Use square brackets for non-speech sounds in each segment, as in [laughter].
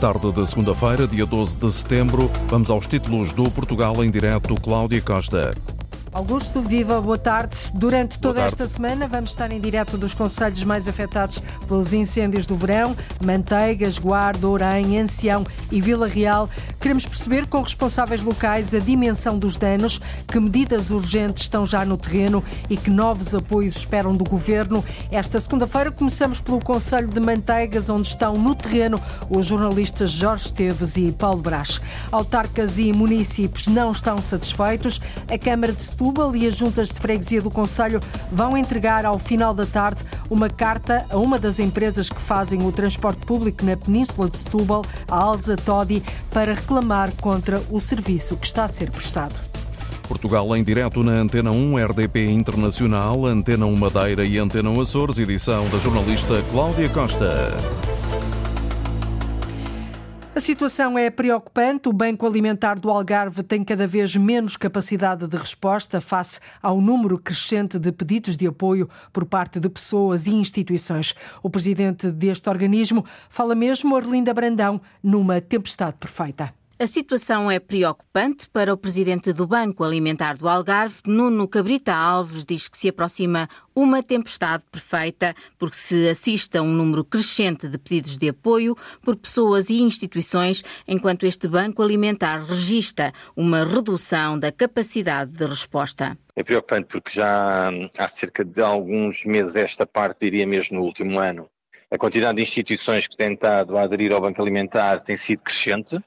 Tarde da segunda-feira, dia 12 de setembro, vamos aos títulos do Portugal em direto. Cláudia Costa. Augusto, viva, boa tarde. Durante toda tarde. esta semana vamos estar em direto dos conselhos mais afetados pelos incêndios do verão, Manteigas, Guarda, Orem, Ancião e Vila Real. Queremos perceber com responsáveis locais a dimensão dos danos, que medidas urgentes estão já no terreno e que novos apoios esperam do Governo. Esta segunda-feira começamos pelo Conselho de Manteigas, onde estão no terreno os jornalistas Jorge Esteves e Paulo Brás. Autarcas e municípios não estão satisfeitos. A Câmara de Setúbal Setúbal e as juntas de freguesia do Conselho vão entregar ao final da tarde uma carta a uma das empresas que fazem o transporte público na Península de Setúbal, a Alza Todi, para reclamar contra o serviço que está a ser prestado. Portugal em direto na Antena 1 RDP Internacional, Antena 1 Madeira e Antena 1 Açores, edição da jornalista Cláudia Costa. A situação é preocupante. O Banco Alimentar do Algarve tem cada vez menos capacidade de resposta face ao número crescente de pedidos de apoio por parte de pessoas e instituições. O presidente deste organismo fala mesmo, Arlinda Brandão, numa tempestade perfeita. A situação é preocupante para o presidente do Banco Alimentar do Algarve, Nuno Cabrita Alves, diz que se aproxima uma tempestade perfeita, porque se assiste a um número crescente de pedidos de apoio por pessoas e instituições, enquanto este Banco Alimentar registra uma redução da capacidade de resposta. É preocupante porque já há cerca de alguns meses esta parte, diria mesmo no último ano, a quantidade de instituições que têm tentado aderir ao Banco Alimentar tem sido crescente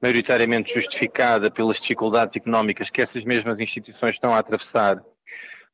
maioritariamente justificada pelas dificuldades económicas que essas mesmas instituições estão a atravessar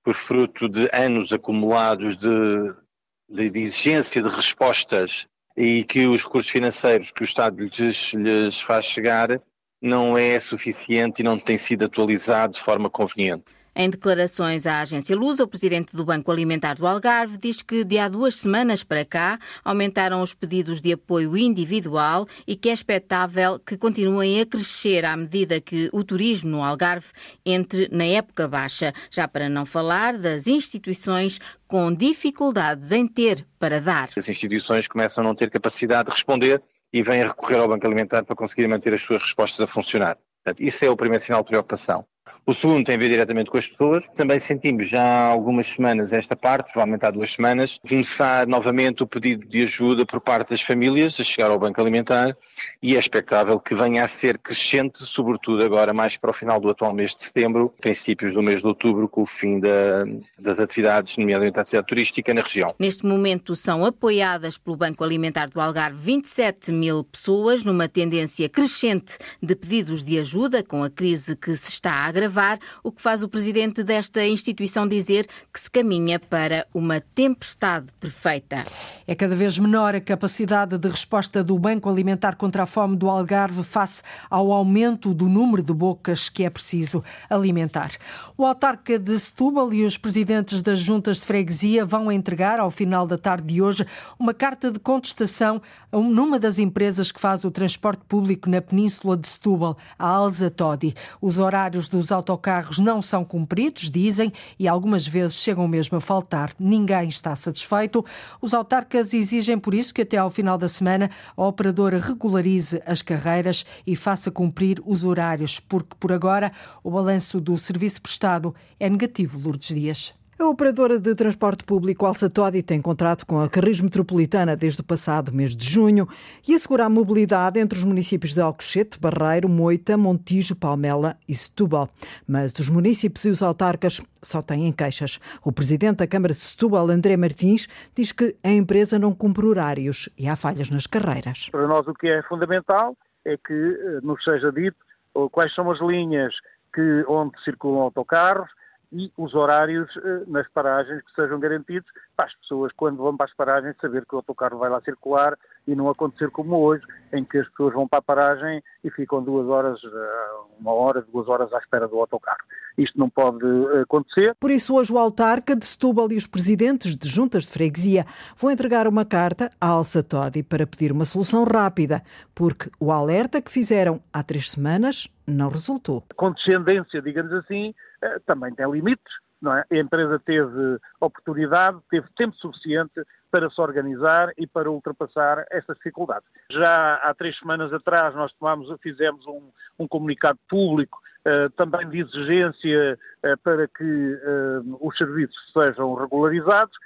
por fruto de anos acumulados de, de, exigência de respostas e que os recursos financeiros que o Estado lhes, lhes faz chegar não é suficiente e não tem sido atualizado de forma conveniente. Em declarações à agência Lusa, o presidente do Banco Alimentar do Algarve diz que de há duas semanas para cá aumentaram os pedidos de apoio individual e que é expectável que continuem a crescer à medida que o turismo no Algarve entre na época baixa, já para não falar das instituições com dificuldades em ter para dar. As instituições começam a não ter capacidade de responder e vêm a recorrer ao Banco Alimentar para conseguir manter as suas respostas a funcionar. Portanto, isso é o primeiro sinal de preocupação. O segundo tem a ver diretamente com as pessoas. Também sentimos já há algumas semanas esta parte, provavelmente há duas semanas, começar novamente o pedido de ajuda por parte das famílias a chegar ao Banco Alimentar e é expectável que venha a ser crescente, sobretudo agora mais para o final do atual mês de setembro, princípios do mês de outubro, com o fim da, das atividades, nomeadamente a atividade turística na região. Neste momento são apoiadas pelo Banco Alimentar do Algarve 27 mil pessoas, numa tendência crescente de pedidos de ajuda com a crise que se está a agravar o que faz o presidente desta instituição dizer que se caminha para uma tempestade perfeita. É cada vez menor a capacidade de resposta do Banco Alimentar contra a Fome do Algarve face ao aumento do número de bocas que é preciso alimentar. O autarca de Setúbal e os presidentes das juntas de freguesia vão entregar, ao final da tarde de hoje, uma carta de contestação numa das empresas que faz o transporte público na Península de Setúbal, a Alza Todi. Os horários dos autocarros não são cumpridos, dizem, e algumas vezes chegam mesmo a faltar. Ninguém está satisfeito. Os autarcas exigem, por isso, que até ao final da semana a operadora regularize as carreiras e faça cumprir os horários, porque por agora o balanço do serviço prestado é negativo, Lourdes Dias. A operadora de transporte público Alça Todi tem contrato com a Carris Metropolitana desde o passado mês de junho e assegura a mobilidade entre os municípios de Alcochete, Barreiro, Moita, Montijo, Palmela e Setúbal. Mas os municípios e os autarcas só têm queixas. O presidente da Câmara de Setúbal, André Martins, diz que a empresa não cumpre horários e há falhas nas carreiras. Para nós o que é fundamental é que eh, nos seja dito quais são as linhas que, onde circulam autocarros, e os horários eh, nas paragens que sejam garantidos para as pessoas, quando vão para as paragens, saber que o autocarro vai lá circular e não acontecer como hoje, em que as pessoas vão para a paragem e ficam duas horas, eh, uma hora, duas horas à espera do autocarro. Isto não pode eh, acontecer. Por isso, hoje o autarca de Setúbal e os presidentes de juntas de freguesia vão entregar uma carta à Alça Todi para pedir uma solução rápida, porque o alerta que fizeram há três semanas não resultou. A condescendência, digamos assim, também tem limites é? A empresa teve oportunidade, teve tempo suficiente para se organizar e para ultrapassar essas dificuldades. Já há três semanas atrás nós tomamos, fizemos um, um comunicado público uh, também de exigência uh, para que os serviços sejam regularizados.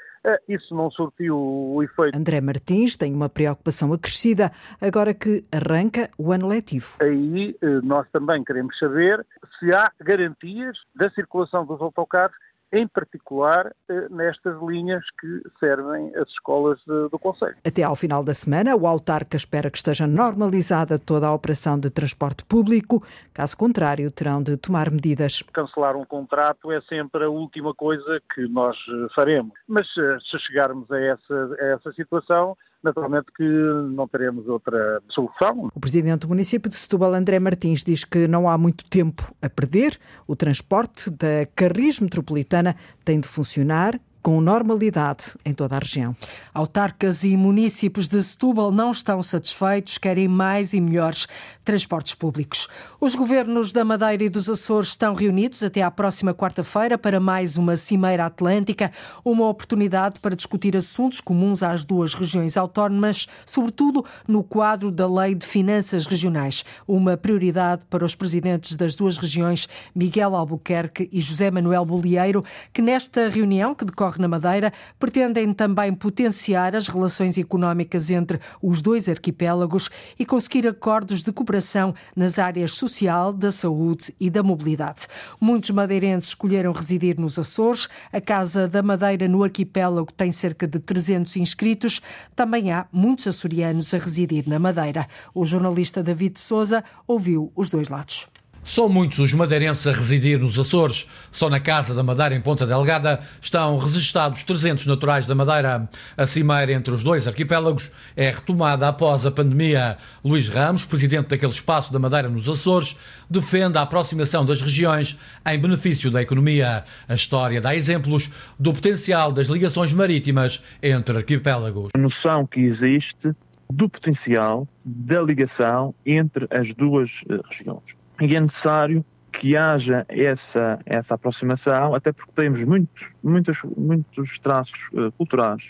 Isso não surtiu o efeito. André Martins tem uma preocupação acrescida agora que arranca o ano letivo. Aí nós também queremos saber se há garantias da circulação dos autocarros em particular eh, nestas linhas que servem as escolas do Conselho. Até ao final da semana, o autarca espera que esteja normalizada toda a operação de transporte público. Caso contrário, terão de tomar medidas. Cancelar um contrato é sempre a última coisa que nós eh, faremos. Mas eh, se chegarmos a essa, a essa situação, naturalmente que não teremos outra solução. O presidente do município de Setúbal, André Martins, diz que não há muito tempo a perder. O transporte da Carris Metropolitana tem de funcionar com normalidade em toda a região. Autarcas e municípios de Setúbal não estão satisfeitos, querem mais e melhores transportes públicos. Os governos da Madeira e dos Açores estão reunidos até à próxima quarta-feira para mais uma Cimeira Atlântica, uma oportunidade para discutir assuntos comuns às duas regiões autónomas, sobretudo no quadro da Lei de Finanças Regionais, uma prioridade para os presidentes das duas regiões, Miguel Albuquerque e José Manuel Bolieiro, que nesta reunião que decorre na Madeira, pretendem também potenciar as relações económicas entre os dois arquipélagos e conseguir acordos de cooperação nas áreas social, da saúde e da mobilidade. Muitos madeirenses escolheram residir nos Açores. A Casa da Madeira no arquipélago tem cerca de 300 inscritos. Também há muitos açorianos a residir na Madeira. O jornalista David Souza ouviu os dois lados. São muitos os madeirenses a residir nos Açores. Só na Casa da Madeira, em Ponta Delgada, estão registados 300 naturais da Madeira. A cimeira entre os dois arquipélagos é retomada após a pandemia. Luís Ramos, presidente daquele espaço da Madeira nos Açores, defende a aproximação das regiões em benefício da economia. A história dá exemplos do potencial das ligações marítimas entre arquipélagos. A noção que existe do potencial da ligação entre as duas eh, regiões e é necessário que haja essa, essa aproximação, até porque temos muitos, muitos, muitos traços uh, culturais,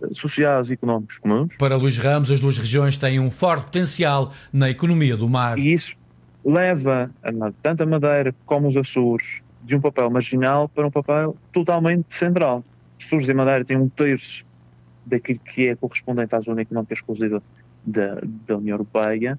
uh, sociais e económicos comuns. Para Luís Ramos, as duas regiões têm um forte potencial na economia do mar. E isso leva a, tanto a Madeira como os Açores de um papel marginal para um papel totalmente central. Açores e a Madeira têm um terço daquilo que é correspondente à zona económica exclusiva da, da União Europeia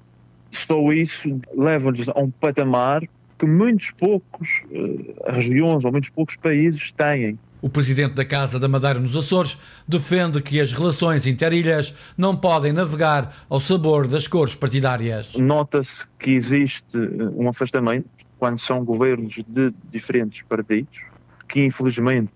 só isso leva-nos a um patamar que muitos poucos uh, regiões ou muitos poucos países têm. O presidente da Casa da Madeira nos Açores defende que as relações interilhas não podem navegar ao sabor das cores partidárias. Nota-se que existe eh, um afastamento quando são governos de diferentes partidos, que infelizmente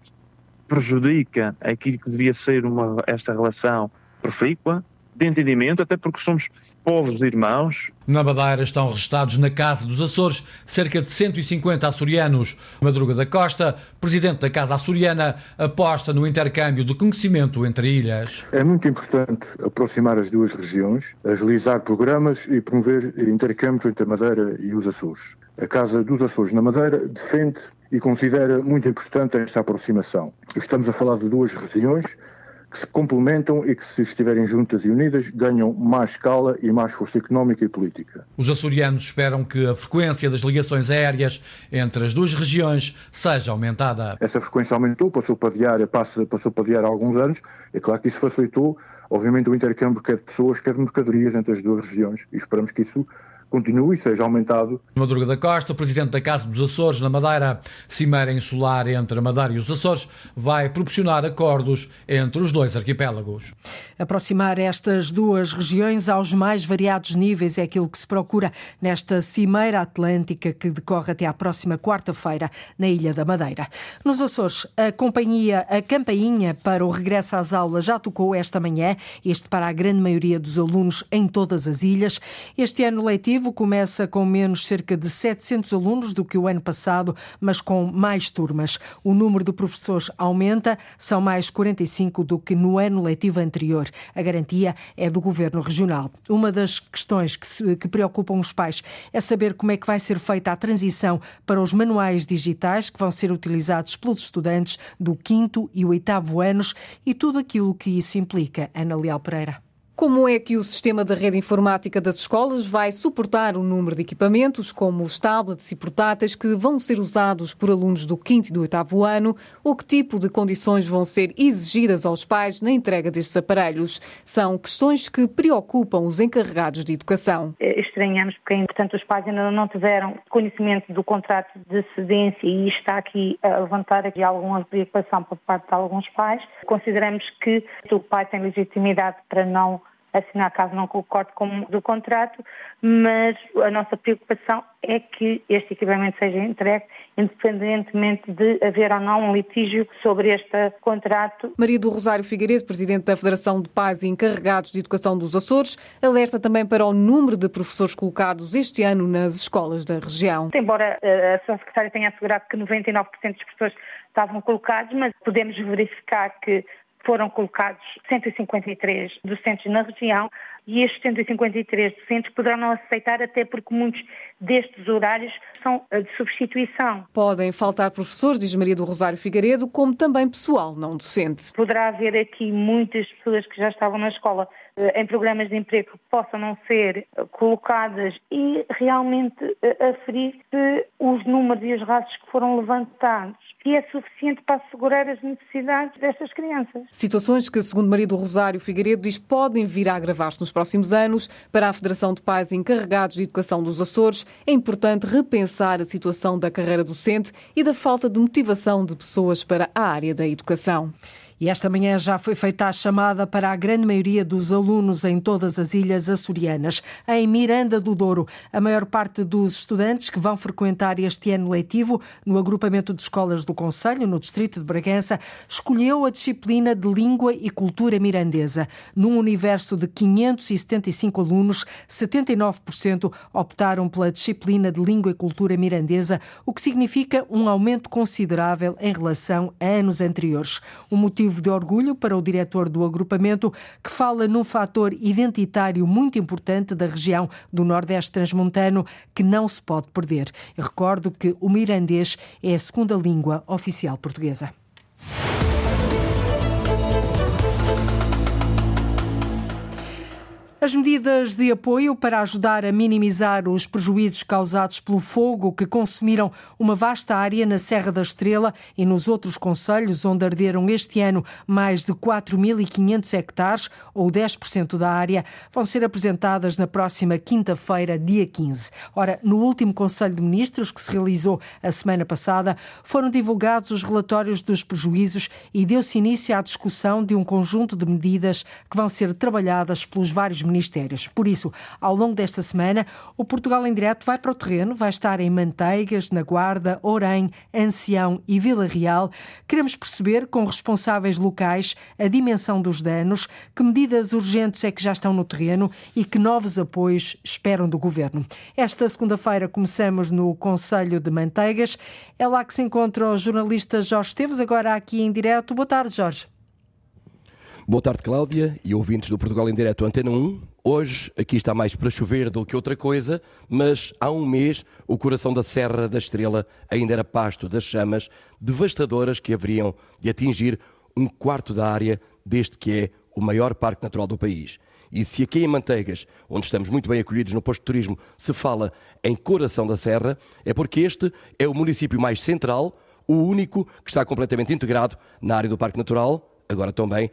prejudica aquilo que devia ser uma, esta relação profícua, de entendimento, até porque somos povos irmãos. Na Madeira estão registados na Casa dos Açores cerca de 150 açorianos. Madruga da Costa, presidente da Casa Açoriana, aposta no intercâmbio de conhecimento entre ilhas. É muito importante aproximar as duas regiões, agilizar programas e promover intercâmbios entre a Madeira e os Açores. A Casa dos Açores na Madeira defende e considera muito importante esta aproximação. Estamos a falar de duas regiões que se complementam e que, se estiverem juntas e unidas, ganham mais escala e mais força económica e política. Os açorianos esperam que a frequência das ligações aéreas entre as duas regiões seja aumentada. Essa frequência aumentou, passou para diária, passou para diária há alguns anos. É claro que isso facilitou, obviamente, o intercâmbio quer de pessoas, quer de mercadorias entre as duas regiões e esperamos que isso continue e seja aumentado. Madruga da Costa, presidente da Casa dos Açores, na Madeira, Cimeira Insular entre a Madeira e os Açores, vai proporcionar acordos entre os dois arquipélagos. Aproximar estas duas regiões aos mais variados níveis é aquilo que se procura nesta Cimeira Atlântica que decorre até à próxima quarta-feira na Ilha da Madeira. Nos Açores, a companhia, a campainha para o regresso às aulas já tocou esta manhã, este para a grande maioria dos alunos em todas as ilhas. Este ano letivo começa com menos cerca de 700 alunos do que o ano passado, mas com mais turmas. O número de professores aumenta, são mais 45 do que no ano letivo anterior. A garantia é do Governo Regional. Uma das questões que, se, que preocupam os pais é saber como é que vai ser feita a transição para os manuais digitais que vão ser utilizados pelos estudantes do quinto e oitavo anos e tudo aquilo que isso implica. Ana Leal Pereira. Como é que o sistema da rede informática das escolas vai suportar o número de equipamentos, como os tablets e portáteis, que vão ser usados por alunos do 5 e do 8 ano? Ou que tipo de condições vão ser exigidas aos pais na entrega destes aparelhos? São questões que preocupam os encarregados de educação. É, estranhamos porque, portanto, os pais ainda não tiveram conhecimento do contrato de cedência e está aqui a levantar aqui alguma preocupação por parte de alguns pais. Consideramos que o pai tem legitimidade para não assinar caso não concorde com do contrato, mas a nossa preocupação é que este equipamento seja entregue, independentemente de haver ou não um litígio sobre este contrato. Maria do Rosário Figueiredo, Presidente da Federação de Pais e Encarregados de Educação dos Açores, alerta também para o número de professores colocados este ano nas escolas da região. Embora eh, a Sra. Secretária tenha assegurado que 99% dos professores estavam colocados, mas podemos verificar que foram colocados 153 docentes na região e estes 153 docentes poderão não aceitar, até porque muitos destes horários são eh, de substituição. Podem faltar professores, diz Maria do Rosário Figueiredo, como também pessoal não docente. Poderá haver aqui muitas pessoas que já estavam na escola em programas de emprego possam não ser eh, colocadas e realmente aferir se os números e os rastros que foram levantados que é suficiente para assegurar as necessidades destas crianças. Situações que, segundo Maria do Rosário Figueiredo, diz podem vir a agravar-se nos próximos anos. Para a Federação de Pais Encarregados de Educação dos Açores, é importante repensar a situação da carreira docente e da falta de motivação de pessoas para a área da educação. E esta manhã já foi feita a chamada para a grande maioria dos alunos em todas as ilhas açorianas. Em Miranda do Douro, a maior parte dos estudantes que vão frequentar este ano letivo no agrupamento de escolas do Conselho, no distrito de Bragança, escolheu a disciplina de Língua e Cultura Mirandesa. Num universo de 575 alunos, 79% optaram pela disciplina de Língua e Cultura Mirandesa, o que significa um aumento considerável em relação a anos anteriores. O motivo motivo de orgulho para o diretor do agrupamento, que fala num fator identitário muito importante da região do Nordeste Transmontano que não se pode perder. Eu recordo que o mirandês é a segunda língua oficial portuguesa. As medidas de apoio para ajudar a minimizar os prejuízos causados pelo fogo que consumiram uma vasta área na Serra da Estrela e nos outros concelhos, onde arderam este ano mais de 4.500 hectares, ou 10% da área, vão ser apresentadas na próxima quinta-feira, dia 15. Ora, no último Conselho de Ministros, que se realizou a semana passada, foram divulgados os relatórios dos prejuízos e deu-se início à discussão de um conjunto de medidas que vão ser trabalhadas pelos vários ministérios. Por isso, ao longo desta semana, o Portugal em Direto vai para o terreno, vai estar em Manteigas, na Guarda, Orem, Ancião e Vila Real. Queremos perceber com responsáveis locais a dimensão dos danos, que medidas urgentes é que já estão no terreno e que novos apoios esperam do Governo. Esta segunda-feira começamos no Conselho de Manteigas. É lá que se encontra o jornalista Jorge Esteves, agora aqui em direto. Boa tarde, Jorge. Boa tarde, Cláudia e ouvintes do Portugal em Direto Antena 1. Hoje aqui está mais para chover do que outra coisa, mas há um mês o coração da Serra da Estrela ainda era pasto das chamas devastadoras que haveriam de atingir um quarto da área deste que é o maior parque natural do país. E se aqui em Manteigas, onde estamos muito bem acolhidos no posto de turismo, se fala em coração da Serra, é porque este é o município mais central, o único que está completamente integrado na área do Parque Natural, agora também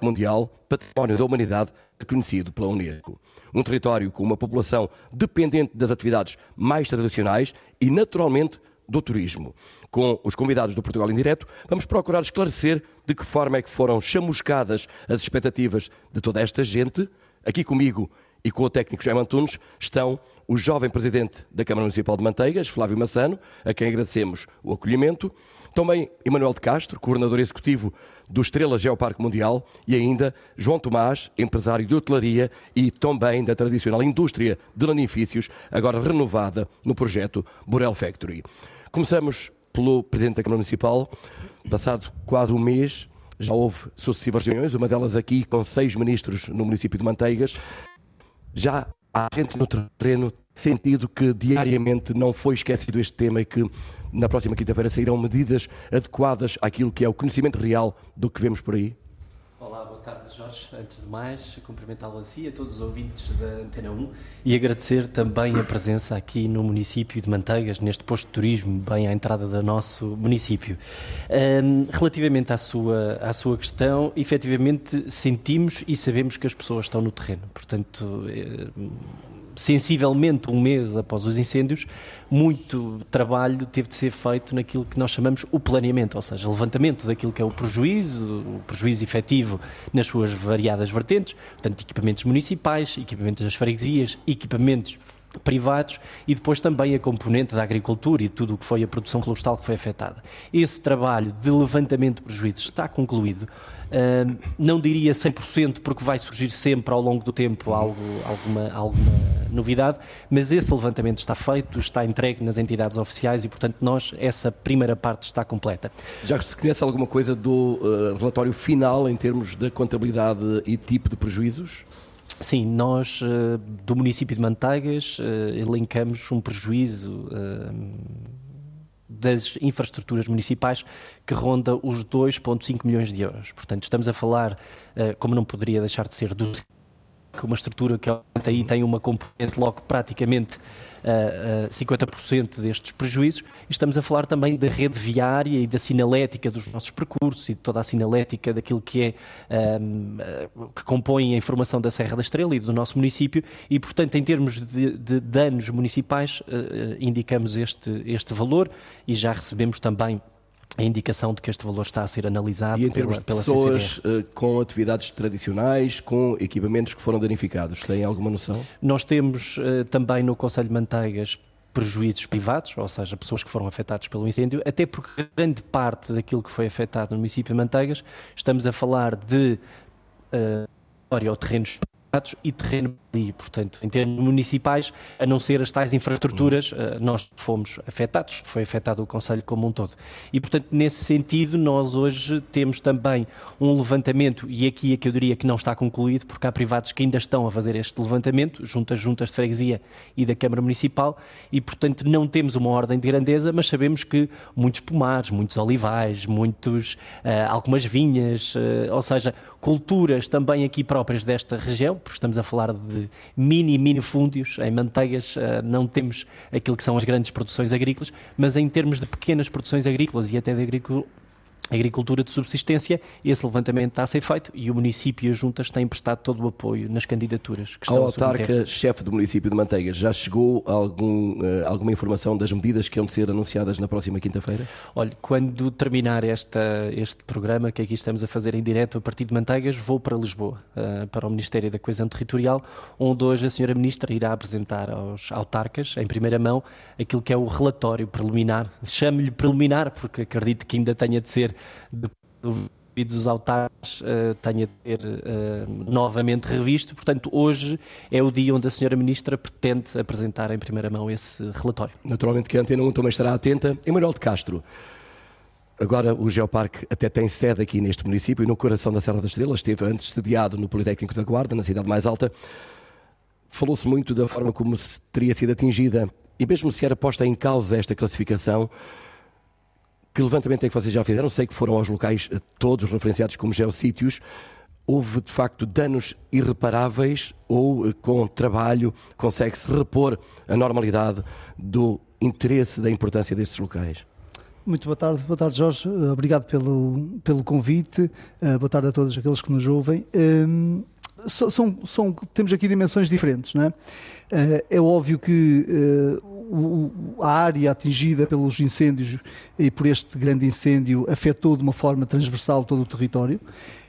Mundial Património da Humanidade reconhecido pela Unesco. Um território com uma população dependente das atividades mais tradicionais e, naturalmente, do turismo. Com os convidados do Portugal em Direto, vamos procurar esclarecer de que forma é que foram chamuscadas as expectativas de toda esta gente. Aqui comigo E com o técnico Jaime Antunes estão o jovem presidente da Câmara Municipal de Manteigas, Flávio Massano, a quem agradecemos o acolhimento, também Emanuel de Castro, coordenador executivo do Estrela Geoparque Mundial, e ainda João Tomás, empresário de hotelaria e também da tradicional indústria de lanifícios, agora renovada no projeto Borel Factory. Começamos pelo Presidente da Câmara Municipal. Passado quase um mês, já houve sucessivas reuniões, uma delas aqui com seis ministros no município de Manteigas. Já há gente no terreno sentido que diariamente não foi esquecido este tema e que na próxima quinta-feira sairão medidas adequadas àquilo que é o conhecimento real do que vemos por aí? Olá, boa tarde, Jorge. Antes de mais, cumprimentá-lo a si, a todos os ouvintes da Antena 1 e agradecer também a presença aqui no município de Manteigas, neste posto de turismo, bem à entrada do nosso município. Um, relativamente à sua, à sua questão, efetivamente sentimos e sabemos que as pessoas estão no terreno. Portanto, eh, sensivelmente um mês após os incêndios, muito trabalho teve de ser feito naquilo que nós chamamos o planeamento, ou seja, levantamento daquilo que é o prejuízo, o prejuízo efetivo nas suas variadas vertentes, portanto, equipamentos municipais, equipamentos das freguesias, equipamentos privados e depois também a componente da agricultura e tudo o que foi a produção florestal que foi afetada. Esse trabalho de levantamento de prejuízos está concluído. Uh, não diria 100% porque vai surgir sempre ao longo do tempo algo, alguma, alguma novidade, mas esse levantamento está feito, está entregue nas entidades oficiais e, portanto, nós, essa primeira parte está completa. Já se conhece alguma coisa do uh, relatório final em termos de contabilidade e tipo de prejuízos? Sim, nós uh, do município de Manteigas elencamos um prejuízo das infraestruturas municipais que ronda os 2,5 milhões de euros. Portanto, estamos a falar, eh, como não poderia deixar de ser, do uma estrutura que aí tem uma componente logo praticamente uh, uh, 50% destes prejuízos. Estamos a falar também da rede viária e da sinalética dos nossos percursos e de toda a sinalética daquilo que é um, que compõe a informação da Serra da Estrela e do nosso município e, portanto, em termos de, de danos municipais, uh, indicamos este, este valor e já recebemos também a indicação de que este valor está a ser analisado e em termos pela, de pessoas uh, com atividades tradicionais, com equipamentos que foram danificados, têm alguma noção? Nós temos uh, também no Conselho de Manteigas prejuízos privados, ou seja, pessoas que foram afetadas pelo incêndio, até porque grande parte daquilo que foi afetado no município de Manteigas, estamos a falar de uh, ou terrenos e terreno ali. Portanto, em termos municipais, a não ser as tais infraestruturas, eh, nós fomos afetados, foi afetado o Conselho como um todo. E, portanto, nesse sentido, nós hoje temos também um levantamento, e aqui é que eu diria que não está concluído, porque há privados que ainda estão a fazer este levantamento, junto às juntas de freguesia e da Câmara Municipal, e, portanto, não temos uma ordem de grandeza, mas sabemos que muitos pomares, muitos olivais, muitos, uh, algumas vinhas, uh, ou seja, culturas também aqui próprias desta região, porque estamos a falar de mini, mini fúndios, em manteigas eh, não temos aquilo que são as grandes produções agrícolas, mas em termos de pequenas produções agrícolas e até de agricultura de subsistência, esse levantamento está a ser feito e o município e as juntas têm prestado todo o apoio nas candidaturas que estão Ao autarca, chefe do município de Manteigas, já chegou algum, uh, alguma informação das medidas que vão ser anunciadas na próxima quinta-feira? Olha, quando terminar esta, este programa que aqui estamos a fazer em direto a partir de Manteigas, vou para Lisboa, uh, para o Ministério da Coesão Territorial, onde hoje a senhora Ministra irá apresentar aos autarcas, em primeira mão, aquilo que é o relatório preliminar. Chamo-lhe preliminar porque acredito que ainda tenha de ser devido os altares uh, tenha de ser uh, novamente revisto. Portanto, hoje é o dia onde a senhora Ministra pretende apresentar em primeira mão esse relatório. Naturalmente que a Antena 1 também estará atenta. Emanuel de Castro, agora o Geoparque até tem sede aqui neste município no coração da Serra da Estrela. Esteve antes sediado no Politécnico da Guarda, na cidade mais alta. Falou-se muito da forma como teria sido atingida e mesmo se era posta em causa esta classificação, que levantamento é que vocês já fizeram? Sei que foram aos locais eh, todos referenciados como geossítios. Houve, de facto, danos irreparáveis ou, eh, com trabalho, consegue-se repor a normalidade do interesse da importância desses locais? Muito boa tarde, boa tarde Jorge, eh, obrigado pelo, pelo convite, boa tarde a todos aqueles que nos ouvem. Um, são, são, temos aqui dimensões diferentes, não é? É óbvio que a área atingida pelos incêndios e por este grande incêndio afetou de uma forma transversal todo o território.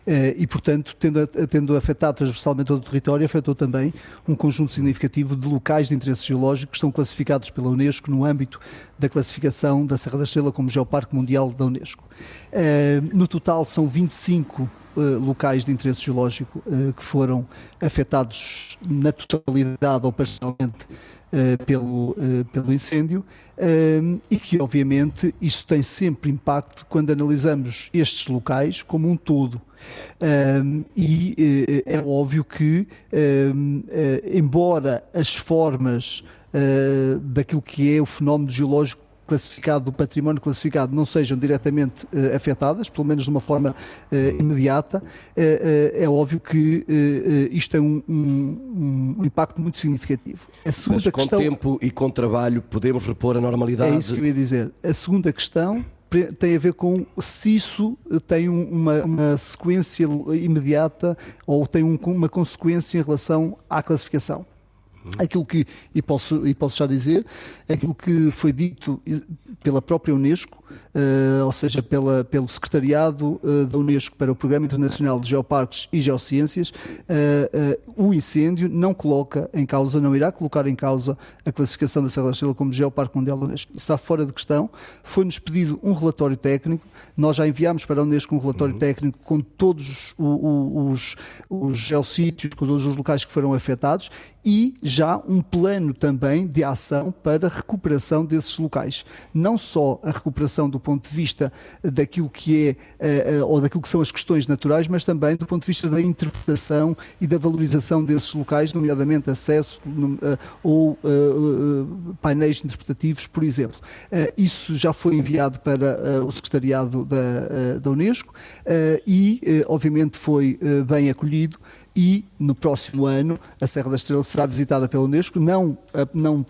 Eh, e, portanto, tendo, tendo afetado transversalmente todo o território, afetou também um conjunto significativo de locais de interesse geológico que estão classificados pela Unesco no âmbito da classificação da Serra da Estrela como Geoparque Mundial da Unesco. Eh, no total, são 25 eh, locais de interesse geológico que foram afetados na totalidade ou parcialmente pelo, pelo incêndio e que, obviamente, isso tem sempre impacto quando analisamos estes locais como um todo. E é óbvio que, eh, embora as formas daquilo que é o fenómeno geológico classificado, do património classificado, não sejam diretamente uh, afetadas, pelo menos de uma forma uh, imediata, uh, é óbvio que isto tem um, um, um, impacto muito significativo. A segunda Mas com questão... tempo e com trabalho podemos repor a normalidade? É isso que eu ia dizer. A segunda questão tem a ver com se isso tem uma, uma sequência imediata ou tem um, uma consequência em relação à classificação. Aquilo que, e posso, e posso já dizer, aquilo que foi dito pela própria Unesco, uh, ou seja, pela, pelo Secretariado uh, da Unesco para o Programa Internacional de Geoparques e Geociências, uh, o incêndio não coloca em causa, não irá colocar em causa a classificação da Serra da Estrela como Geoparque Mundial da Unesco. Isso está fora de questão. Foi-nos pedido um relatório técnico, nós já enviámos para a Unesco um relatório uhum. técnico com todos os, os, os geossítios, com todos os locais que foram afetados e já um plano também de ação para recuperação desses locais. Não só a recuperação do ponto de vista daquilo que é, eh, eh, ou daquilo que são as questões naturais, mas também do ponto de vista da interpretação e da valorização desses locais, nomeadamente acesso eh, ou painéis interpretativos, por exemplo. Isso já foi enviado para o secretariado da, da Unesco e, obviamente, foi bem acolhido e no próximo ano a Serra da Estrela será visitada pela Unesco, não, não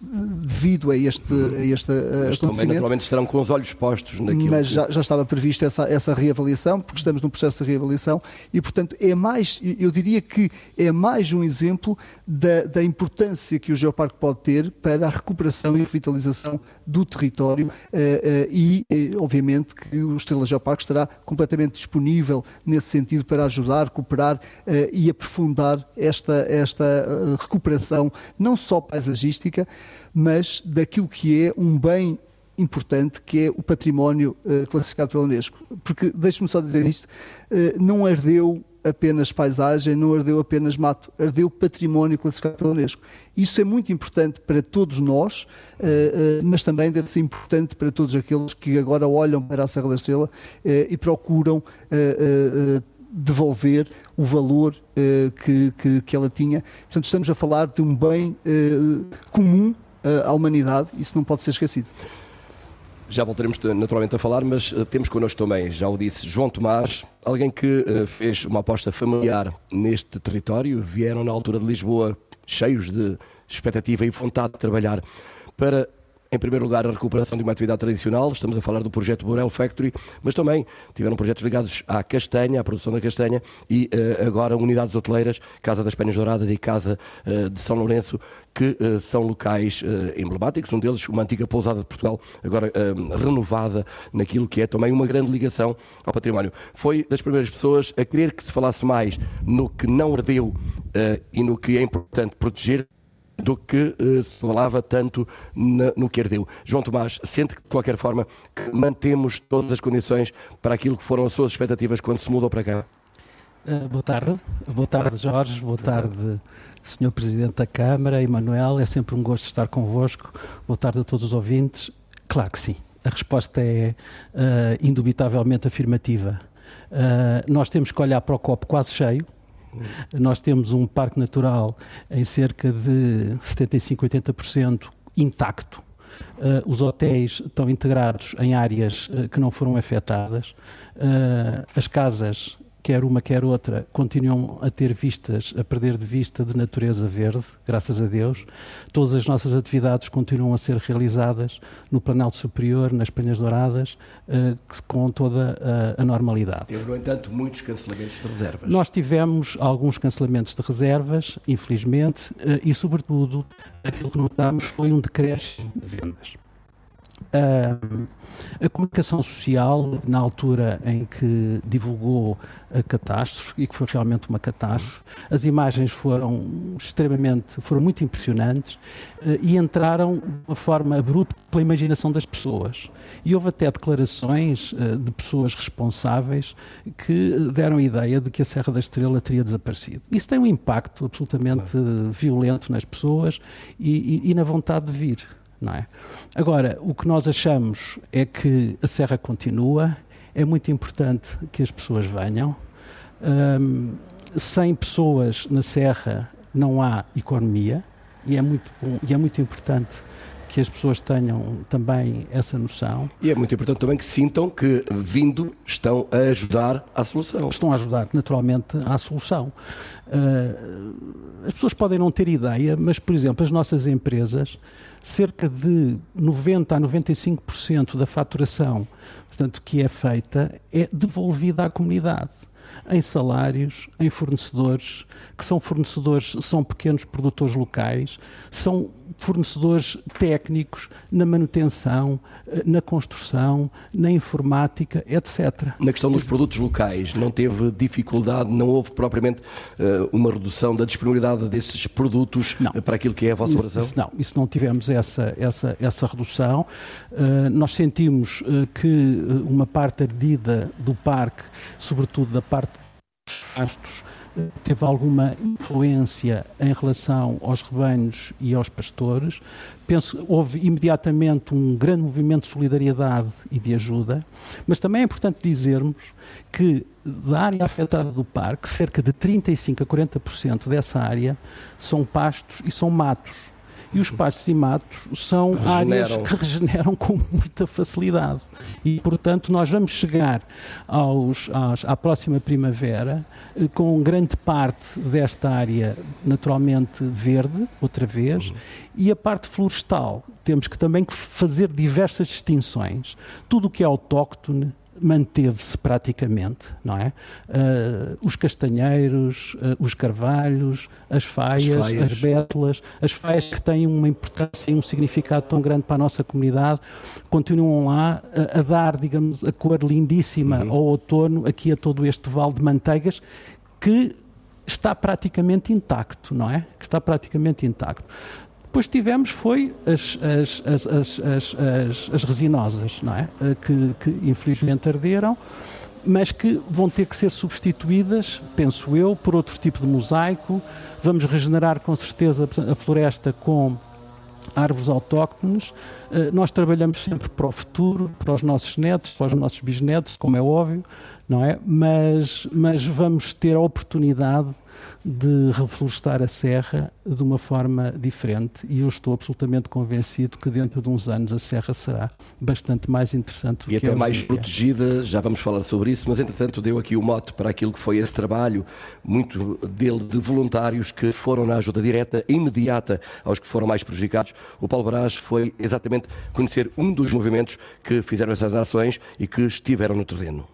devido a este, a este Mas também naturalmente estarão com os olhos postos naquilo. Mas que... já, já, estava prevista essa, essa reavaliação, porque estamos num processo de reavaliação e, portanto, é mais, eu diria que é mais um exemplo da, da importância que o Geoparque pode ter para a recuperação e revitalização do território uh, uh, e, uh, obviamente, que o Estrela Geoparque estará completamente disponível nesse sentido para ajudar, cooperar e aprofundar esta, esta recuperação, não só paisagística, mas daquilo que é um bem importante que é o património uh, classificado pela Unesco. Porque, deixe-me só dizer isto, uh, não ardeu apenas paisagem, não ardeu apenas mato, ardeu património classificado pela Unesco. Isso é muito importante para todos nós, uh, mas também deve ser importante para todos aqueles que agora olham para a Serra da Estrela e procuram devolver o valor que, que, que, ela tinha. Portanto, estamos a falar de um bem comum à humanidade, isso não pode ser esquecido. Já voltaremos naturalmente a falar, mas uh, temos connosco também, já o disse, João Tomás, alguém que uh, fez uma aposta familiar neste território. Vieram na altura de Lisboa cheios de expectativa e vontade de trabalhar para em primeiro lugar, a recuperação de uma atividade tradicional, estamos a falar do projeto Borel Factory, mas também tiveram projetos ligados à castanha, à produção da castanha e uh, agora unidades hoteleiras, Casa das Penhas Douradas e Casa uh, de São Lourenço, que uh, são locais emblemáticos, um deles uma antiga pousada de Portugal, agora renovada naquilo que é também uma grande ligação ao património. Foi das primeiras pessoas a querer que se falasse mais no que não ardeu e no que é importante proteger, do que uh, se falava tanto no que ardeu. João Tomás, sente que, de qualquer forma, mantemos todas as condições para aquilo que foram as suas expectativas quando se mudou para cá? Uh, boa tarde. Boa tarde, Jorge. Boa tarde, Sr. Presidente da Câmara, Emanuel. É sempre um gosto estar convosco. Boa tarde a todos os ouvintes. Claro que sim. A resposta é uh, indubitavelmente afirmativa. nós temos que olhar para o copo quase cheio, nós temos um parque natural em cerca de 75, 80% intacto. Uh, os hotéis estão integrados em áreas uh, que não foram afetadas. Uh, as casas quer uma, quer outra, continuam a ter vistas, a perder de vista de natureza verde, graças a Deus. Todas as nossas atividades continuam a ser realizadas no Planalto Superior, nas Penhas Douradas, uh, com toda a, a normalidade. Teve, no entanto, muitos cancelamentos de reservas. Nós tivemos alguns cancelamentos de reservas, infelizmente, uh, e, sobretudo, aquilo que notamos foi um decréscimo de vendas. Uh, a comunicação social, na altura em que divulgou a catástrofe, e que foi realmente uma catástrofe, as imagens foram extremamente, foram muito impressionantes uh, e entraram de uma forma abrupta pela imaginação das pessoas. E houve até declarações de pessoas responsáveis que deram a ideia de que a Serra da Estrela teria desaparecido. Isso tem um impacto absolutamente violento nas pessoas e, e, e na vontade de vir não é? Agora, o que nós achamos é que a Serra continua, é muito importante que as pessoas venham. Um, sem pessoas na Serra não há economia e é muito, bom, e é muito importante que as pessoas tenham também essa noção. E é muito importante também que sintam que, vindo, estão a ajudar à solução. Estão a ajudar, naturalmente, à solução. Uh, as pessoas podem não ter ideia, mas, por exemplo, as nossas empresas cerca de 90 a 95% da faturação portanto, que é feita é devolvida à comunidade em salários, em fornecedores, que são fornecedores, são pequenos produtores locais, são fornecedores técnicos na manutenção, eh, na construção, na informática, etc. Na questão dos produtos locais, não teve dificuldade, não houve propriamente uh, uma redução da disponibilidade desses produtos não. para aquilo que é a vossa operação? Não, isso não tivemos essa, essa, essa redução. Nós sentimos que uma parte ardida do parque, sobretudo da parte dos pastos, teve alguma influência em relação aos rebanhos e aos pastores. Penso houve imediatamente um grande movimento de solidariedade e de ajuda, mas também é importante dizermos que da área afetada do parque, cerca de 35 a 40% dessa área são pastos e são matos e os pastos e matos são regeneram. áreas que regeneram com muita facilidade. E, portanto, nós vamos chegar aos, aos, à próxima primavera eh, com grande parte desta área naturalmente verde, outra vez, uhum. e a parte florestal. Temos que também fazer diversas distinções. Tudo o que é autóctone, manteve-se praticamente, não é? Uh, os castanheiros, uh, os carvalhos, as faias, as, faias. as bétulas, as faias que têm uma importância e um significado tão grande para a nossa comunidade, continuam lá a, a dar, digamos, a cor lindíssima uhum. ao outono aqui a todo este vale de manteigas que está praticamente intacto, não é? Que está praticamente intacto. Depois tivemos foi as, as, as, as resinosas, não é? Eh, que, que infelizmente arderam, mas que vão ter que ser substituídas, penso eu, por outro tipo de mosaico. Vamos regenerar com certeza a floresta com árvores autóctones. Eh, nós trabalhamos sempre para o futuro, para os nossos netos, para os nossos bisnetos, como é óbvio, não é? Mas, mas vamos ter a oportunidade de reflorestar a serra de uma forma diferente e eu estou absolutamente convencido que dentro de uns anos a serra será bastante mais interessante. E até mais protegida, já vamos falar sobre isso, mas entretanto deu aqui o mote para aquilo que foi esse trabalho, muito dele de voluntários que foram na ajuda direta, imediata aos que foram mais prejudicados. O Paulo Brás foi exatamente conhecer um dos movimentos que fizeram essas ações e que estiveram no terreno.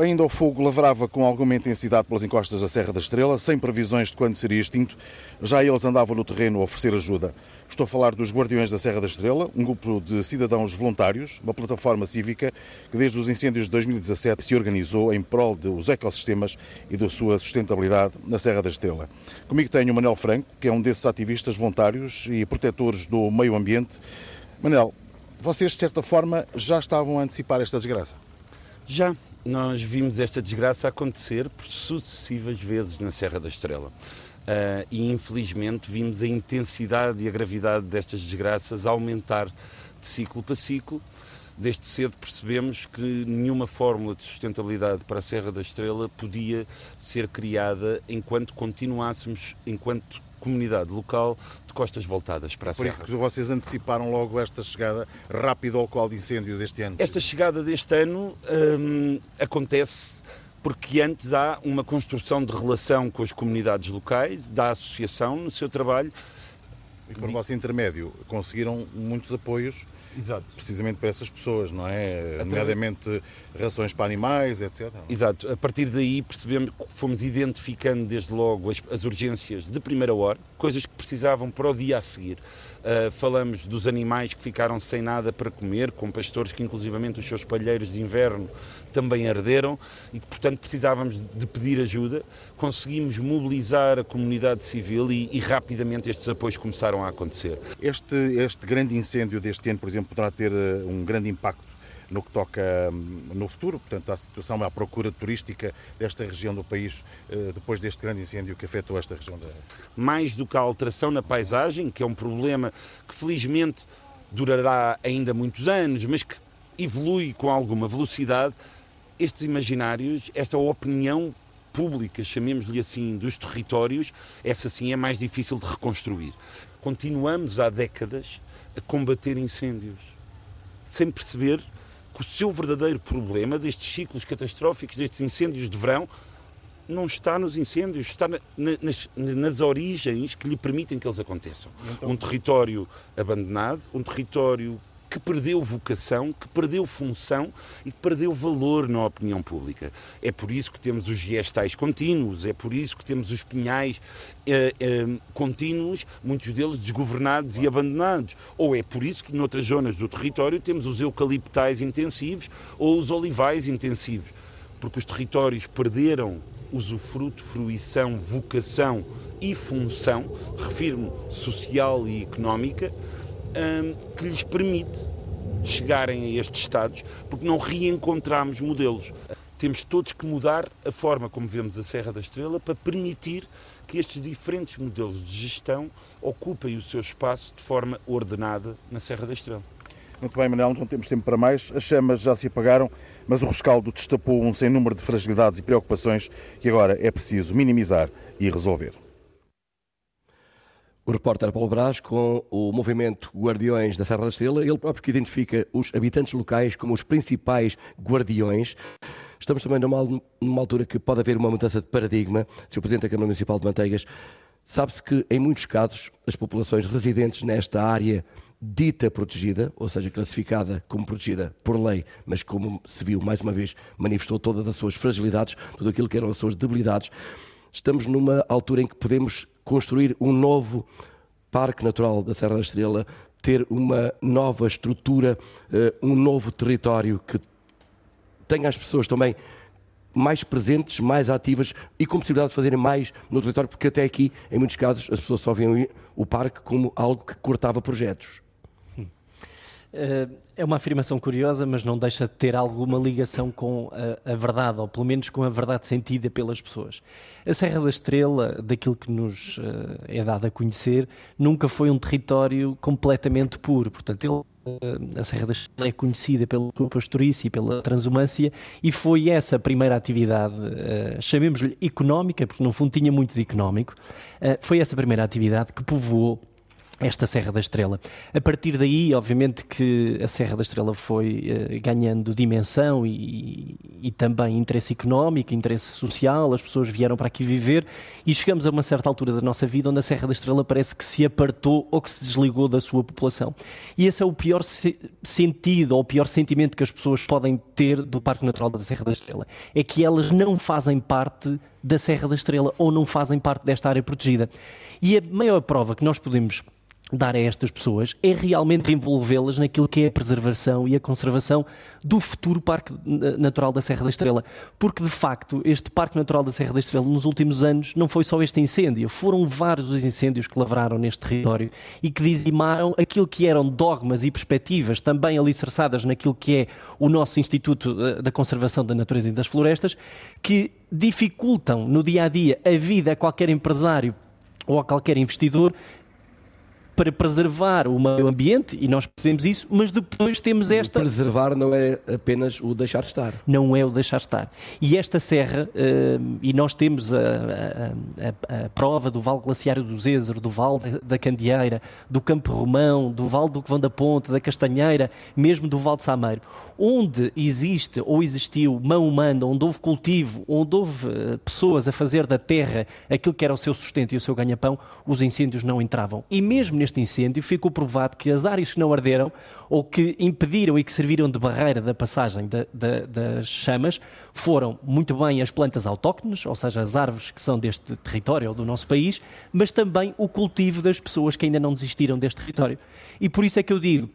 Ainda o fogo lavrava com alguma intensidade pelas encostas da Serra da Estrela, sem previsões de quando seria extinto. Já eles andavam no terreno a oferecer ajuda. Estou a falar dos Guardiões da Serra da Estrela, um grupo de cidadãos voluntários, uma plataforma cívica que desde os incêndios de 2017 se organizou em prol dos ecossistemas e da sua sustentabilidade na Serra da Estrela. Comigo tenho o Manel Franco, que é um desses ativistas voluntários e protetores do meio ambiente. Manel, vocês de certa forma já estavam a antecipar esta desgraça? Já, nós vimos esta desgraça acontecer por sucessivas vezes na Serra da Estrela. Uh, e infelizmente vimos a intensidade e a gravidade destas desgraças aumentar de ciclo para ciclo. Desde cedo percebemos que nenhuma fórmula de sustentabilidade para a Serra da Estrela podia ser criada enquanto continuássemos, enquanto comunidade local de costas voltadas para a Por Serra. Por vocês anteciparam logo esta chegada rápida ao qual de incêndio deste ano? Esta chegada deste ano hum, acontece porque antes há uma construção de relação com as comunidades locais, da associação no seu trabalho. E por vosso intermédio conseguiram muitos apoios Exato. precisamente para essas pessoas, não é? Nomeadamente rações para animais, etc. Exato. A partir daí percebemos, fomos identificando desde logo as, as urgências de primeira hora, coisas que precisavam para o dia a seguir. Uh, falamos dos animais que ficaram sem nada para comer, com pastores que inclusivamente os seus palheiros de inverno também arderam e que, portanto, precisávamos de pedir ajuda. Conseguimos mobilizar a comunidade civil e, e rapidamente estes apoios começaram a acontecer. Este, este grande incêndio deste ano, por exemplo, poderá ter eh, um grande impacto no que toca hum, no futuro, portanto, à situação, à procura turística desta região do país eh, depois deste grande incêndio que afetou esta região. Da... Mais do que a alteração na paisagem, que é um problema que felizmente durará ainda muitos anos, mas que evolui com alguma velocidade, estes imaginários, esta opinião pública, chamemos-lhe assim, dos territórios, essa sim é mais difícil de reconstruir. Continuamos há décadas a combater incêndios, sem perceber que o seu verdadeiro problema destes ciclos catastróficos, destes incêndios de verão, não está nos incêndios, está na, nas, nas, origens que lhe permitem que eles aconteçam. Então... Um território abandonado, um território que perdeu vocação, que perdeu função e que perdeu valor na opinião pública. É por isso que temos os gestais contínuos, é por isso que temos os pinhais eh, eh, contínuos, muitos deles desgovernados e abandonados. Ou é por isso que noutras zonas do território temos os eucaliptais intensivos ou os olivais intensivos. Porque os territórios perderam usufruto, fruição, vocação e função, refiro-me social e económica, um, que lhes permite chegarem a estes estados, porque não reencontramos modelos. Temos todos que mudar a forma como vemos a Serra da Estrela para permitir que estes diferentes modelos de gestão ocupem o seu espaço de forma ordenada na Serra da Estrela. Muito bem, Manuel, não temos tempo para mais. As chamas já se apagaram, mas o rescaldo destapou um sem número de fragilidades e preocupações que agora é preciso minimizar e resolver. O repórter Paulo Brás com o movimento Guardiões da Serra da Estrela, ele próprio que identifica os habitantes locais como os principais guardiões. Estamos também numa, numa altura que pode haver uma mudança de paradigma. Sr. Presidente da Câmara Municipal de Manteigas, sabe-se que, em muitos casos, as populações residentes nesta área dita protegida, ou seja, classificada como protegida por lei, mas como se viu mais uma vez, manifestou todas as suas fragilidades, tudo aquilo que eram as suas debilidades. Estamos numa altura em que podemos construir um novo Parque Natural da Serra da Estrela, ter uma nova estrutura, eh, um novo território que tenha as pessoas também mais presentes, mais ativas e com possibilidade de fazerem mais no território, porque até aqui, em muitos casos, as pessoas só viam o parque como algo que cortava projetos. Eh, é uma afirmação curiosa, mas não deixa de ter alguma ligação com a, a, verdade, ou pelo menos com a verdade sentida pelas pessoas. A Serra da Estrela, daquilo que nos uh, é dado a conhecer, nunca foi um território completamente puro. Portanto, ele, uh, a Serra da Estrela é conhecida pela sua pastorice e pela transumância, e foi essa a primeira atividade, uh, chamemos-lhe económica, porque no fundo tinha muito de económico, foi essa a primeira atividade que povoou esta Serra da Estrela. A partir daí, obviamente que a Serra da Estrela foi uh, ganhando dimensão e, e, também interesse económico, interesse social, as pessoas vieram para aqui viver e chegamos a uma certa altura da nossa vida onde a Serra da Estrela parece que se apartou ou que se desligou da sua população. E esse é o pior se sentido ou o pior sentimento que as pessoas podem ter do Parque Natural da Serra da Estrela. É que elas não fazem parte da Serra da Estrela ou não fazem parte desta área protegida. E a maior prova que nós podemos dar a estas pessoas é realmente envolvê-las naquilo que é a preservação e a conservação do futuro Parque Natural da Serra da Estrela. Porque, de facto, este Parque Natural da Serra da Estrela, nos últimos anos, não foi só este incêndio, foram vários os incêndios que lavraram neste território e que dizimaram aquilo que eram dogmas e perspectivas, também alicerçadas naquilo que é o nosso Instituto eh, da Conservação da Natureza e das Florestas, que dificultam no dia a dia a vida a qualquer empresário ou a qualquer investidor para preservar o meio ambiente, e nós percebemos isso, mas depois temos esta. Preservar não é apenas o deixar estar. Não é o deixar estar. E esta serra, uh, e nós temos a, a, a, prova do Vale Glaciário do Zézer, do Vale da Candeeira, do Campo Romão, do Vale do Covão da Ponte, da Castanheira, mesmo do Vale de Sameiro. Onde existe ou existiu mão humana, onde houve cultivo, onde houve uh, pessoas a fazer da terra aquilo que era o seu sustento e o seu ganha-pão, os incêndios não entravam. E mesmo neste incêndio ficou provado que as áreas que não arderam ou que impediram e que serviram de barreira da passagem da, da, das chamas foram muito bem as plantas autóctones, ou seja, as árvores que são deste território ou do nosso país, mas também o cultivo das pessoas que ainda não desistiram deste território. E por isso é que eu digo,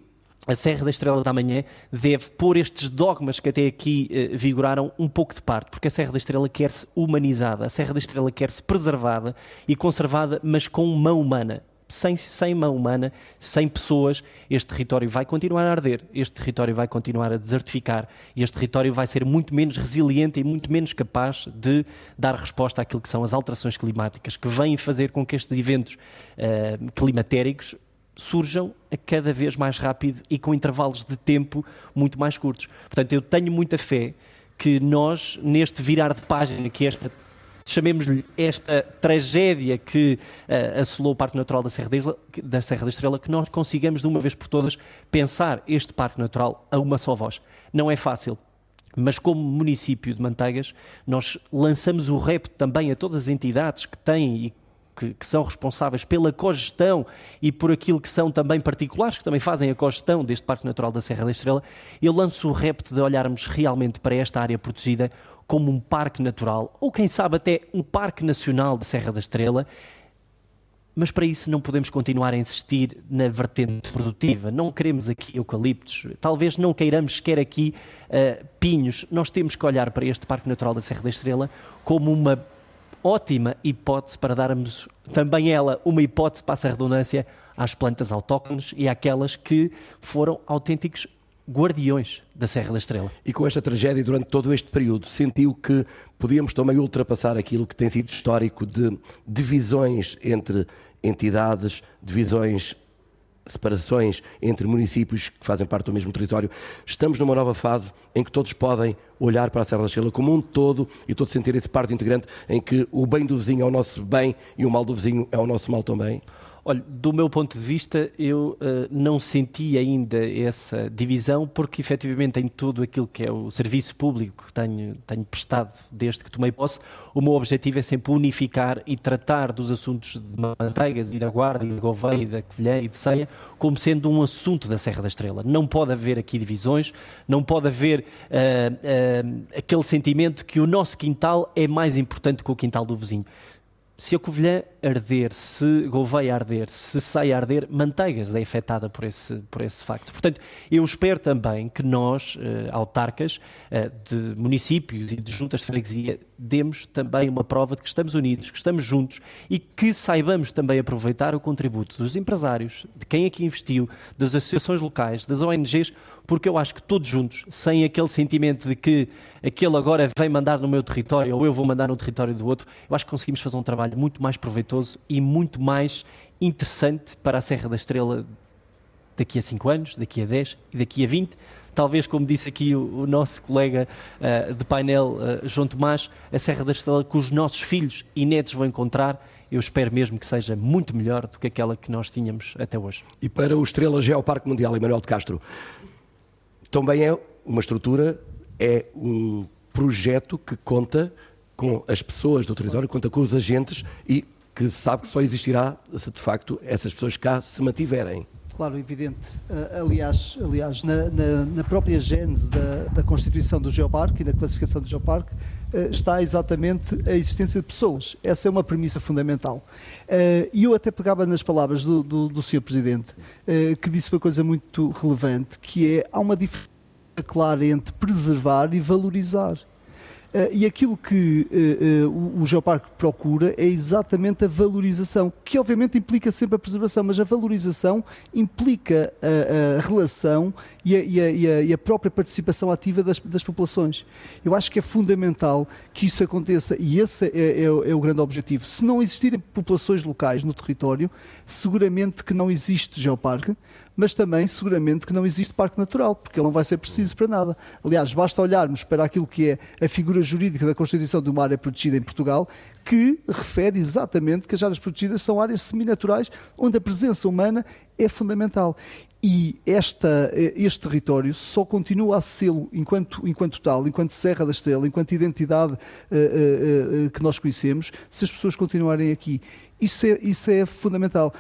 a Serra da Estrela da Manhã deve pôr estes dogmas que até aqui eh, vigoraram um pouco de parte, porque a Serra da Estrela quer-se humanizada, a Serra da Estrela quer-se preservada e conservada, mas com mão humana. Sem, sem mão humana, sem pessoas, este território vai continuar a arder, este território vai continuar a desertificar e este território vai ser muito menos resiliente e muito menos capaz de dar resposta àquilo que são as alterações climáticas, que vêm fazer com que estes eventos uh, climatéricos surjam a cada vez mais rápido e com intervalos de tempo muito mais curtos. Portanto, eu tenho muita fé que nós, neste virar de página, que esta chamemos-lhe esta tragédia que uh, assolou o Parque Natural da Serra, da, Isla, da Serra da Estrela, que nós consigamos de uma vez por todas pensar este Parque Natural a uma só voz. Não é fácil. Mas como município de Manteigas, nós lançamos o repto também a todas as entidades que têm e que, que, são responsáveis pela cogestão e por aquilo que são também particulares, que também fazem a cogestão deste Parque Natural da Serra da Estrela, eu lanço o repto de olharmos realmente para esta área protegida como um parque natural, ou quem sabe até um parque nacional da Serra da Estrela, mas para isso não podemos continuar a insistir na vertente produtiva. Não queremos aqui eucaliptos, talvez não queiramos sequer aqui uh, pinhos. Nós temos que olhar para este Parque Natural da Serra da Estrela como uma ótima hipótese para darmos também ela uma hipótese, passa a redundância, às plantas autóctones e àquelas que foram autênticos guardiões da Serra da Estrela. E com esta tragédia, durante todo este período, sentiu que podíamos também ultrapassar aquilo que tem sido histórico de divisões entre entidades, divisões separações entre municípios que fazem parte do mesmo território. Estamos numa nova fase em que todos podem olhar para a Serra da Estrela como um todo e todos sentir esse parte integrante em que o bem do vizinho é o nosso bem e o mal do vizinho é o nosso mal também. Olha, do meu ponto de vista, eu uh, não senti ainda essa divisão, porque efetivamente em tudo aquilo que é o serviço público que tenho, tenho prestado desde que tomei posse, o meu objetivo é sempre unificar e tratar dos assuntos de manteigas e da Guarda e da Gouveia e da Covilhã e de Ceia como sendo um assunto da Serra da Estrela. Não pode haver aqui divisões, não pode haver uh, uh, aquele sentimento que o nosso quintal é mais importante que o quintal do vizinho se a Covilhã arder, se Gouveia arder, se Ceia arder, Manteigas é afetada por esse, por esse facto. Portanto, eu espero também que nós, eh, autarcas eh, de municípios e de juntas de freguesia, demos também uma prova de que estamos unidos, que estamos juntos e que saibamos também aproveitar o contributo dos empresários, de quem aqui investiu, das associações locais, das ONGs, porque eu acho que todos juntos, sem aquele sentimento de que aquele agora vem mandar no meu território ou eu vou mandar no território do outro, eu acho que conseguimos fazer um trabalho muito mais proveitoso e muito mais interessante para a Serra da Estrela daqui a 5 anos, daqui a 10 e daqui a 20. Talvez, como disse aqui o, o nosso colega uh, de painel, uh, João Tomás, a Serra da Estrela que os nossos filhos e netos vão encontrar, eu espero mesmo que seja muito melhor do que aquela que nós tínhamos até hoje. E para o Estrela Geoparque Mundial, Emanuel de Castro, também é uma estrutura, é um projeto que conta com as pessoas do território, conta com os agentes e que sabe que só existirá se de facto essas pessoas cá se mantiverem. Claro, evidente. Uh, aliás, aliás na, na, na, própria gênese da, da constituição do Geoparque e da classificação do Geoparque uh, está exatamente a existência de pessoas. Essa é uma premissa fundamental. Uh, e eu até pegava nas palavras do, do, do Sr. Presidente, que disse uma coisa muito relevante, que é há uma diferença clara entre preservar e valorizar. Uh, e aquilo que uh, uh, o Geoparque procura é exatamente a valorização, que obviamente implica sempre a preservação, mas a valorização implica a, a relação e a, e, a, e a, própria participação ativa das, das, populações. Eu acho que é fundamental que isso aconteça e esse é, é, é o grande objetivo. Se não existirem populações locais no território, seguramente que não existe Geoparque, mas também seguramente que não existe parque natural, porque ele não vai ser preciso para nada. Aliás, basta olharmos para aquilo que é a figura jurídica da constituição de uma área protegida em Portugal, que refere exatamente que as áreas protegidas são áreas seminaturais onde a presença humana é fundamental. E esta, este território só continua a ser enquanto, enquanto tal, enquanto Serra da Estrela, enquanto identidade uh, uh, uh, que nós conhecemos, se as pessoas continuarem aqui. Isso é, isso é fundamental.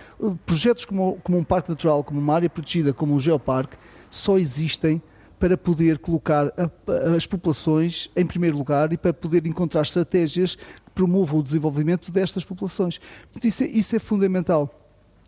Projetos como, como um parque natural, como uma área protegida, como um geoparque, só existem para poder colocar as populações em primeiro lugar e para poder encontrar estratégias que promovam o desenvolvimento destas populações. Isso é, isso é fundamental.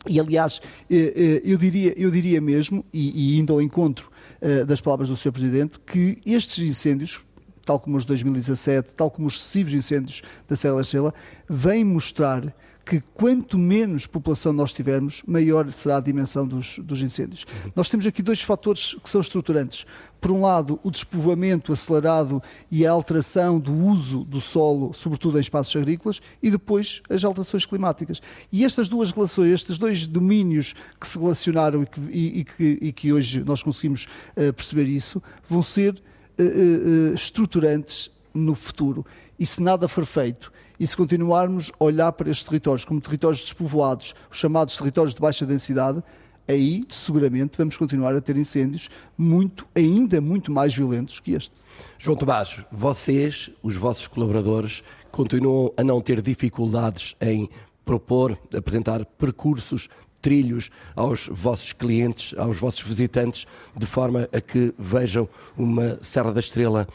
E, aliás, eh, eh, eu diria, eu diria mesmo, e, e indo ao encontro eh, das palavras do Sr. Presidente, que estes incêndios, tal como os de 2017, tal como os sucessivos incêndios da Serra da vêm mostrar que quanto menos população nós tivermos, maior será a dimensão dos, dos incêndios. Nós temos aqui dois fatores que são estruturantes. Por um lado, o despovoamento acelerado e a alteração do uso do solo, sobretudo em espaços agrícolas, e depois as alterações climáticas. E estas duas relações, estes dois domínios que se relacionaram e que, e, e que, e que hoje nós conseguimos uh, perceber isso, vão ser uh, uh, estruturantes no futuro. E se nada for feito, e se continuarmos a olhar para estes territórios como territórios despovoados, os chamados territórios de baixa densidade, aí seguramente vamos continuar a ter incêndios muito, ainda muito mais violentos que este. João Tomás, vocês, os vossos colaboradores, continuam a não ter dificuldades em propor, apresentar percursos, trilhos aos vossos clientes, aos vossos visitantes, de forma a que vejam uma Serra da Estrela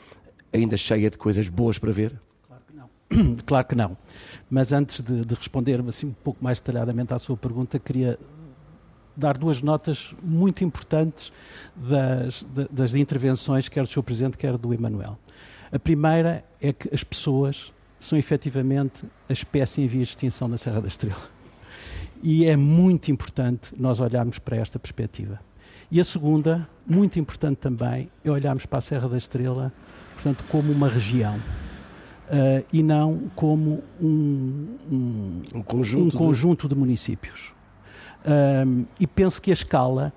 ainda cheia de coisas boas para ver? [coughs] Claro que não. Mas antes de, de responder assim um pouco mais detalhadamente à sua pergunta, queria dar duas notas muito importantes das, das intervenções, quer do Sr. Presidente, quer do Emanuel. A primeira é que as pessoas são efetivamente a espécie em vias de extinção na Serra da Estrela. E é muito importante nós olharmos para esta perspectiva. E a segunda, muito importante também, é olharmos para a Serra da Estrela, portanto, como uma região uh, e não como um, um, um conjunto, um conjunto de... de... municípios. Um, e penso que a escala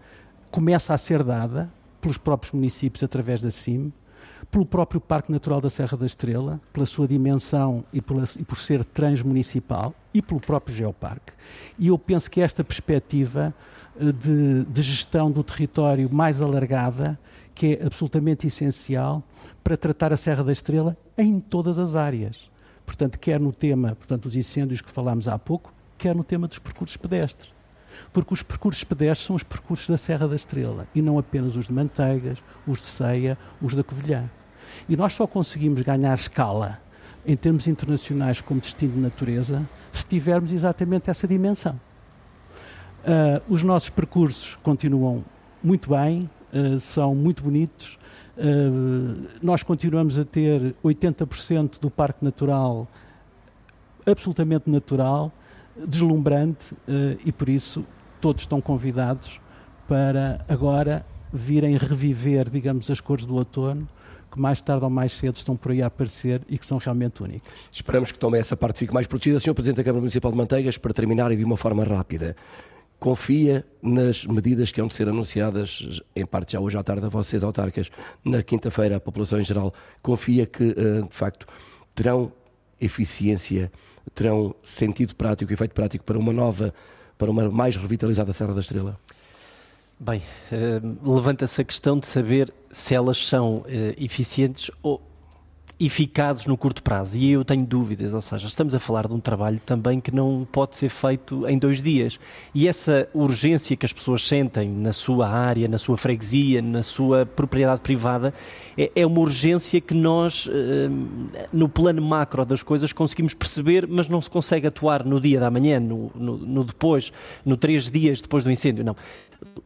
começa a ser dada pelos próprios municípios através da CIM, pelo próprio Parque Natural da Serra da Estrela, pela sua dimensão e, pela, e, por ser transmunicipal, e pelo próprio Geoparque. E eu penso que esta perspectiva eh, de, de gestão do território mais alargada que é absolutamente essencial para tratar a Serra da Estrela em todas as áreas. Portanto, quer no tema portanto, dos incêndios que falámos há pouco, quer no tema dos percursos pedestres. Porque os percursos pedestres são os percursos da Serra da Estrela e não apenas os de Manteigas, os de Ceia, os da Covilhã. E nós só conseguimos ganhar escala em termos internacionais como destino de natureza se tivermos exatamente essa dimensão. Uh, os nossos percursos continuam muito bem, uh, são muito bonitos. Uh, nós continuamos a ter 80% do parque natural absolutamente natural, deslumbrante uh, e por isso todos estão convidados para agora virem reviver, digamos, as cores do outono que mais tarde ou mais cedo estão por aí a aparecer e que são realmente únicas. Esperamos que também essa parte fique mais protegida. Sr. Presidente da Câmara Municipal de Manteigas, para terminar e de uma forma rápida, confia nas medidas que hão de ser anunciadas, em parte já hoje à tarde, a vocês autarcas, na quinta-feira, a população em geral, confia que, eh, de facto, terão eficiência, terão sentido prático, efeito prático para uma nova, para uma mais revitalizada Serra da Estrela? Bem, uh, levanta-se a questão de saber se elas são uh, eficientes ou eficazes no curto prazo. E eu tenho dúvidas, ou seja, estamos a falar de um trabalho também que não pode ser feito em dois dias. E essa urgência que as pessoas sentem na sua área, na sua freguesia, na sua propriedade privada, é, é uma urgência que nós, eh, no plano macro das coisas, conseguimos perceber, mas não se consegue atuar no dia da manhã, no, no, no depois, no três dias depois do incêndio. Não.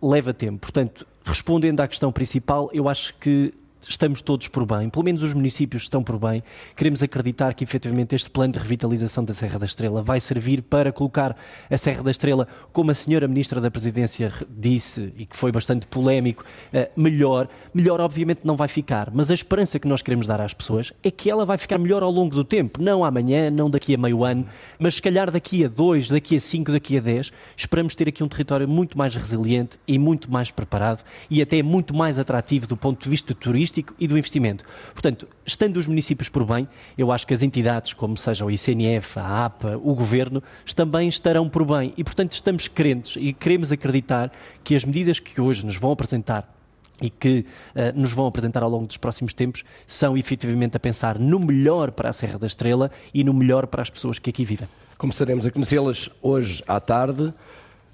Leva tempo. Portanto, respondendo à questão principal, eu acho que estamos todos por bem, pelo menos os municípios estão por bem. Queremos acreditar que efetivamente este plano de revitalização da Serra da Estrela vai servir para colocar a Serra da Estrela, como a senhora Ministra da Presidência disse e que foi bastante polémico, eh, melhor. Melhor, obviamente, não vai ficar, mas a esperança que nós queremos dar às pessoas é que ela vai ficar melhor ao longo do tempo, não amanhã, não daqui a meio ano, mas se calhar daqui a dois, daqui a cinco, daqui a dez. Esperamos ter aqui um território muito mais resiliente e muito mais preparado e até muito mais atrativo do ponto de vista turístico turístico e do investimento. Portanto, estando os municípios por bem, eu acho que as entidades, como seja o ICNF, a APA, o Governo, também estarão por bem. E, portanto, estamos crentes e queremos acreditar que as medidas que hoje nos vão apresentar e que uh, nos vão apresentar ao longo dos próximos tempos são efetivamente a pensar no melhor para a Serra da Estrela e no melhor para as pessoas que aqui vivem. Começaremos a conhecê-las hoje à tarde.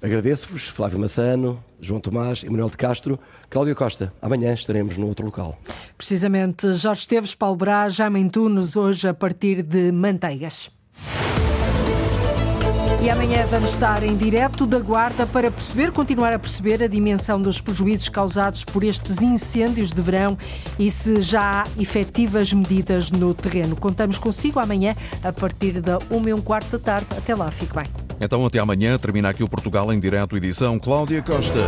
Agradeço-vos, Flávio Massano, João Tomás e Manuel de Castro. Cláudio Costa, amanhã estaremos no outro local. Precisamente, Jorge Esteves, Paulo Brás, Jaime Antunes, hoje a partir de Manteigas. E amanhã vamos estar em direto da Guarda para perceber, continuar a perceber a dimensão dos prejuízos causados por estes incêndios de verão e se já há efetivas medidas no terreno. Contamos consigo amanhã a partir da 1 e um quarto da tarde. Até lá, fique bem. Então, até amanhã. Termina aqui o Portugal em direto, edição Cláudia Costa.